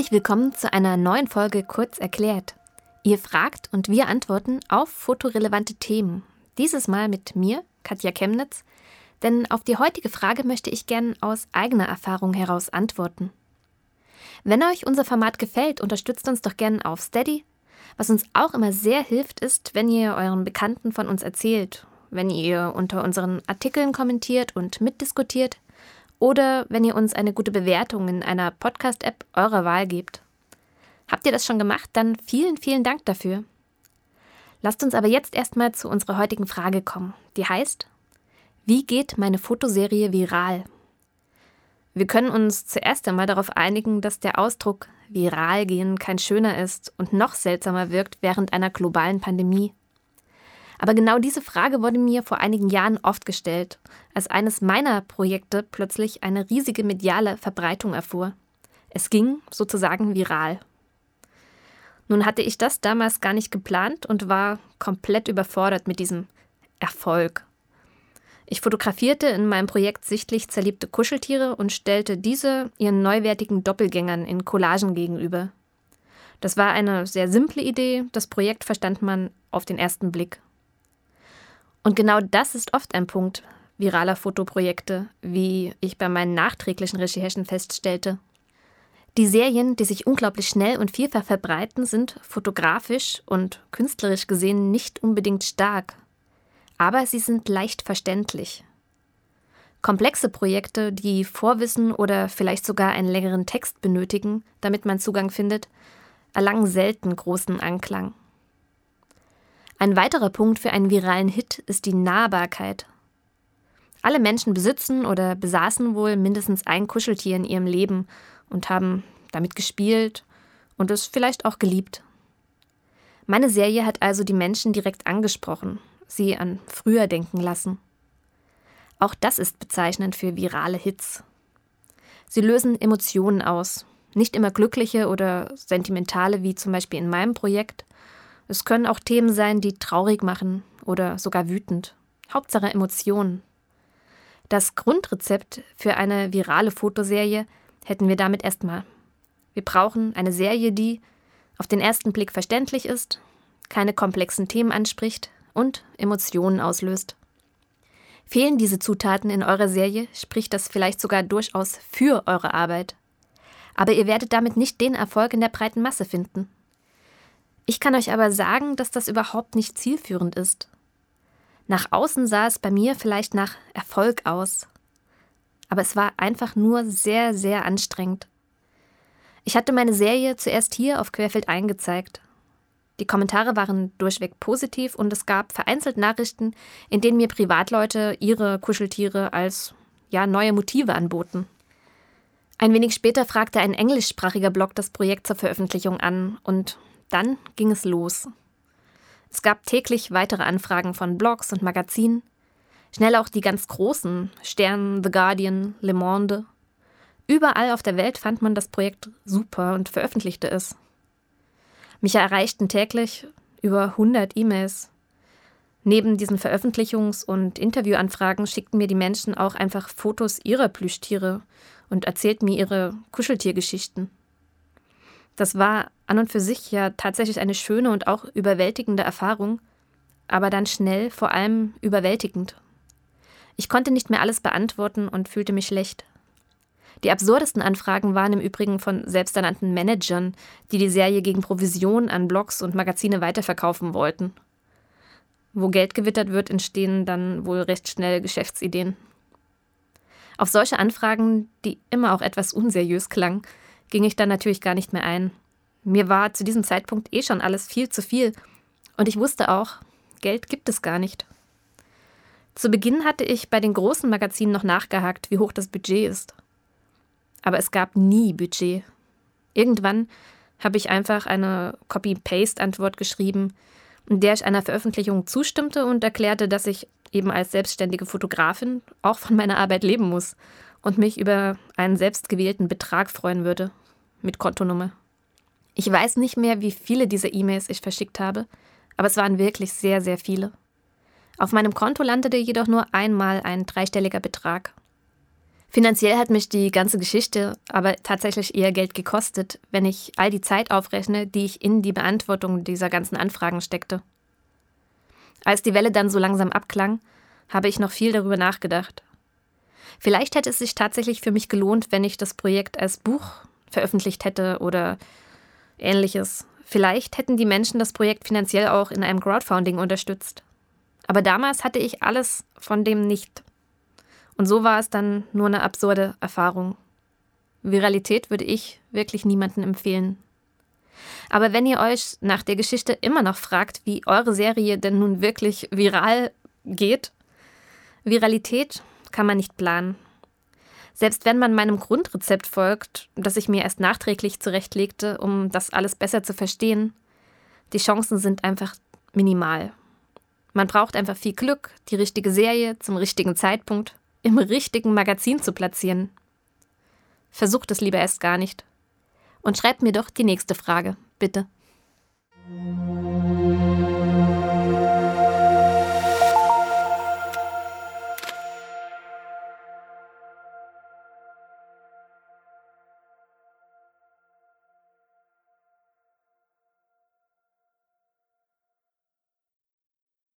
Herzlich willkommen zu einer neuen Folge Kurz erklärt. Ihr fragt und wir antworten auf fotorelevante Themen. Dieses Mal mit mir, Katja Chemnitz, denn auf die heutige Frage möchte ich gern aus eigener Erfahrung heraus antworten. Wenn euch unser Format gefällt, unterstützt uns doch gern auf Steady. Was uns auch immer sehr hilft, ist, wenn ihr euren Bekannten von uns erzählt, wenn ihr unter unseren Artikeln kommentiert und mitdiskutiert oder wenn ihr uns eine gute Bewertung in einer Podcast-App eurer Wahl gebt. Habt ihr das schon gemacht? Dann vielen, vielen Dank dafür. Lasst uns aber jetzt erstmal zu unserer heutigen Frage kommen. Die heißt, wie geht meine Fotoserie viral? Wir können uns zuerst einmal darauf einigen, dass der Ausdruck viral gehen kein schöner ist und noch seltsamer wirkt während einer globalen Pandemie. Aber genau diese Frage wurde mir vor einigen Jahren oft gestellt, als eines meiner Projekte plötzlich eine riesige mediale Verbreitung erfuhr. Es ging sozusagen viral. Nun hatte ich das damals gar nicht geplant und war komplett überfordert mit diesem Erfolg. Ich fotografierte in meinem Projekt sichtlich zerliebte Kuscheltiere und stellte diese ihren neuwertigen Doppelgängern in Collagen gegenüber. Das war eine sehr simple Idee, das Projekt verstand man auf den ersten Blick. Und genau das ist oft ein Punkt viraler Fotoprojekte, wie ich bei meinen nachträglichen Recherchen feststellte. Die Serien, die sich unglaublich schnell und vielfach verbreiten, sind fotografisch und künstlerisch gesehen nicht unbedingt stark, aber sie sind leicht verständlich. Komplexe Projekte, die Vorwissen oder vielleicht sogar einen längeren Text benötigen, damit man Zugang findet, erlangen selten großen Anklang. Ein weiterer Punkt für einen viralen Hit ist die Nahbarkeit. Alle Menschen besitzen oder besaßen wohl mindestens ein Kuscheltier in ihrem Leben und haben damit gespielt und es vielleicht auch geliebt. Meine Serie hat also die Menschen direkt angesprochen, sie an früher denken lassen. Auch das ist bezeichnend für virale Hits. Sie lösen Emotionen aus, nicht immer glückliche oder sentimentale wie zum Beispiel in meinem Projekt, es können auch Themen sein, die traurig machen oder sogar wütend. Hauptsache Emotionen. Das Grundrezept für eine virale Fotoserie hätten wir damit erstmal. Wir brauchen eine Serie, die auf den ersten Blick verständlich ist, keine komplexen Themen anspricht und Emotionen auslöst. Fehlen diese Zutaten in eurer Serie, spricht das vielleicht sogar durchaus für eure Arbeit. Aber ihr werdet damit nicht den Erfolg in der breiten Masse finden. Ich kann euch aber sagen, dass das überhaupt nicht zielführend ist. Nach außen sah es bei mir vielleicht nach Erfolg aus, aber es war einfach nur sehr, sehr anstrengend. Ich hatte meine Serie zuerst hier auf Querfeld eingezeigt. Die Kommentare waren durchweg positiv und es gab vereinzelt Nachrichten, in denen mir Privatleute ihre Kuscheltiere als ja neue Motive anboten. Ein wenig später fragte ein englischsprachiger Blog das Projekt zur Veröffentlichung an und dann ging es los. Es gab täglich weitere Anfragen von Blogs und Magazinen, schnell auch die ganz großen Stern, The Guardian, Le Monde. Überall auf der Welt fand man das Projekt super und veröffentlichte es. Mich erreichten täglich über 100 E-Mails. Neben diesen Veröffentlichungs- und Interviewanfragen schickten mir die Menschen auch einfach Fotos ihrer Plüschtiere und erzählten mir ihre Kuscheltiergeschichten. Das war an und für sich ja tatsächlich eine schöne und auch überwältigende Erfahrung, aber dann schnell vor allem überwältigend. Ich konnte nicht mehr alles beantworten und fühlte mich schlecht. Die absurdesten Anfragen waren im Übrigen von selbsternannten Managern, die die Serie gegen Provision an Blogs und Magazine weiterverkaufen wollten. Wo Geld gewittert wird, entstehen dann wohl recht schnell Geschäftsideen. Auf solche Anfragen, die immer auch etwas unseriös klangen, ging ich dann natürlich gar nicht mehr ein. Mir war zu diesem Zeitpunkt eh schon alles viel zu viel und ich wusste auch, Geld gibt es gar nicht. Zu Beginn hatte ich bei den großen Magazinen noch nachgehakt, wie hoch das Budget ist. Aber es gab nie Budget. Irgendwann habe ich einfach eine Copy-Paste-Antwort geschrieben, in der ich einer Veröffentlichung zustimmte und erklärte, dass ich eben als selbstständige Fotografin auch von meiner Arbeit leben muss und mich über einen selbstgewählten Betrag freuen würde. Mit Kontonummer. Ich weiß nicht mehr, wie viele dieser E-Mails ich verschickt habe, aber es waren wirklich sehr, sehr viele. Auf meinem Konto landete jedoch nur einmal ein dreistelliger Betrag. Finanziell hat mich die ganze Geschichte aber tatsächlich eher Geld gekostet, wenn ich all die Zeit aufrechne, die ich in die Beantwortung dieser ganzen Anfragen steckte. Als die Welle dann so langsam abklang, habe ich noch viel darüber nachgedacht. Vielleicht hätte es sich tatsächlich für mich gelohnt, wenn ich das Projekt als Buch veröffentlicht hätte oder ähnliches. Vielleicht hätten die Menschen das Projekt finanziell auch in einem Crowdfunding unterstützt. Aber damals hatte ich alles von dem nicht. Und so war es dann nur eine absurde Erfahrung. Viralität würde ich wirklich niemandem empfehlen. Aber wenn ihr euch nach der Geschichte immer noch fragt, wie eure Serie denn nun wirklich viral geht, Viralität kann man nicht planen. Selbst wenn man meinem Grundrezept folgt, das ich mir erst nachträglich zurechtlegte, um das alles besser zu verstehen, die Chancen sind einfach minimal. Man braucht einfach viel Glück, die richtige Serie zum richtigen Zeitpunkt im richtigen Magazin zu platzieren. Versucht es lieber erst gar nicht. Und schreibt mir doch die nächste Frage, bitte.